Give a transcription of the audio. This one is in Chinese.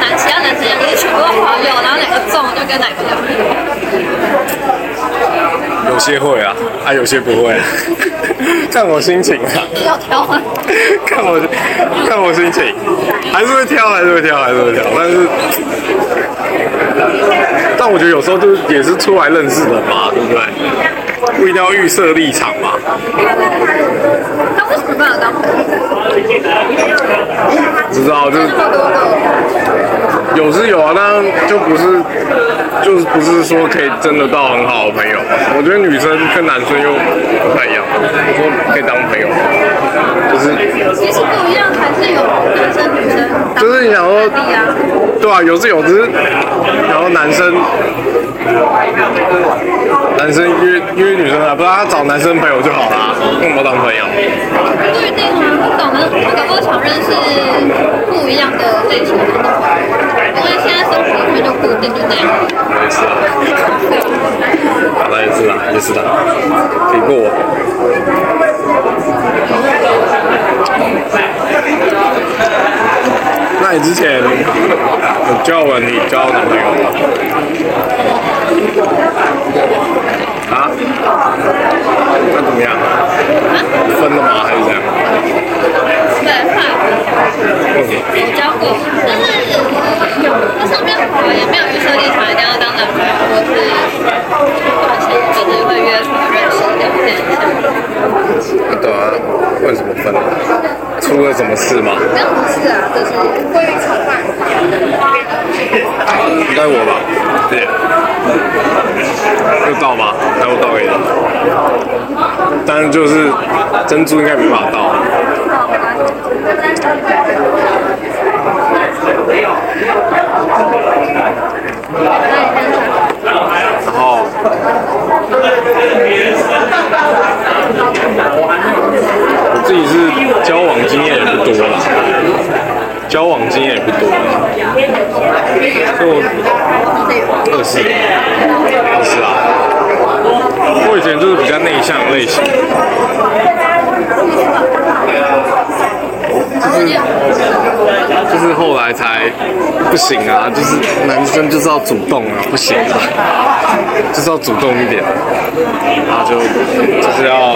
男其他男生一样，就是全部都滑溜，然后哪个中就跟哪个聊天。有些会啊，啊有些不会，看我心情啊，要挑吗？看我看我心情，还是会挑，还是会挑，还是会挑，但是。但我觉得有时候就是也是出来认识的嘛，对不对？不一定要预设立场嘛。他为什么不能当朋友？不知有是有啊，但就不是，就是不是说可以真的到很好的朋友。我觉得女生跟男生又不太一样，说可以当朋友，就是其实不一样，还是有男生女生就是你想说。对啊，有是有，只是然后男生男生约约女生啊，不然他找男生朋友就好啦，干嘛当朋友？不一定啊，不懂的，他搞不好想认识不一样的类型的，因为现在生活里面就固定就那样。也是啊，好了也是啦，也是啦，可以过我。那你之前有交往你交男朋友吗？啊？那怎么样？分了吗？还是怎样？对，快，有交过，但是那上面好也没有预设立场，一定要当男朋友，或是短线就是会约出来认识聊天一下。对啊，为什么分了？出了什么事吗？那不是啊，就是会吵骂。应该我吧？对。有到吗？还有倒给你。但是就是珍珠应该没办法到。然后，我自己是交往经验也不多啦，交往经验也不多。就，二十，二十啊。我以前就是比较内向类型，就是就是后来才不行啊，就是男生就是要主动啊，不行啊，就是要主动一点，然后就就是要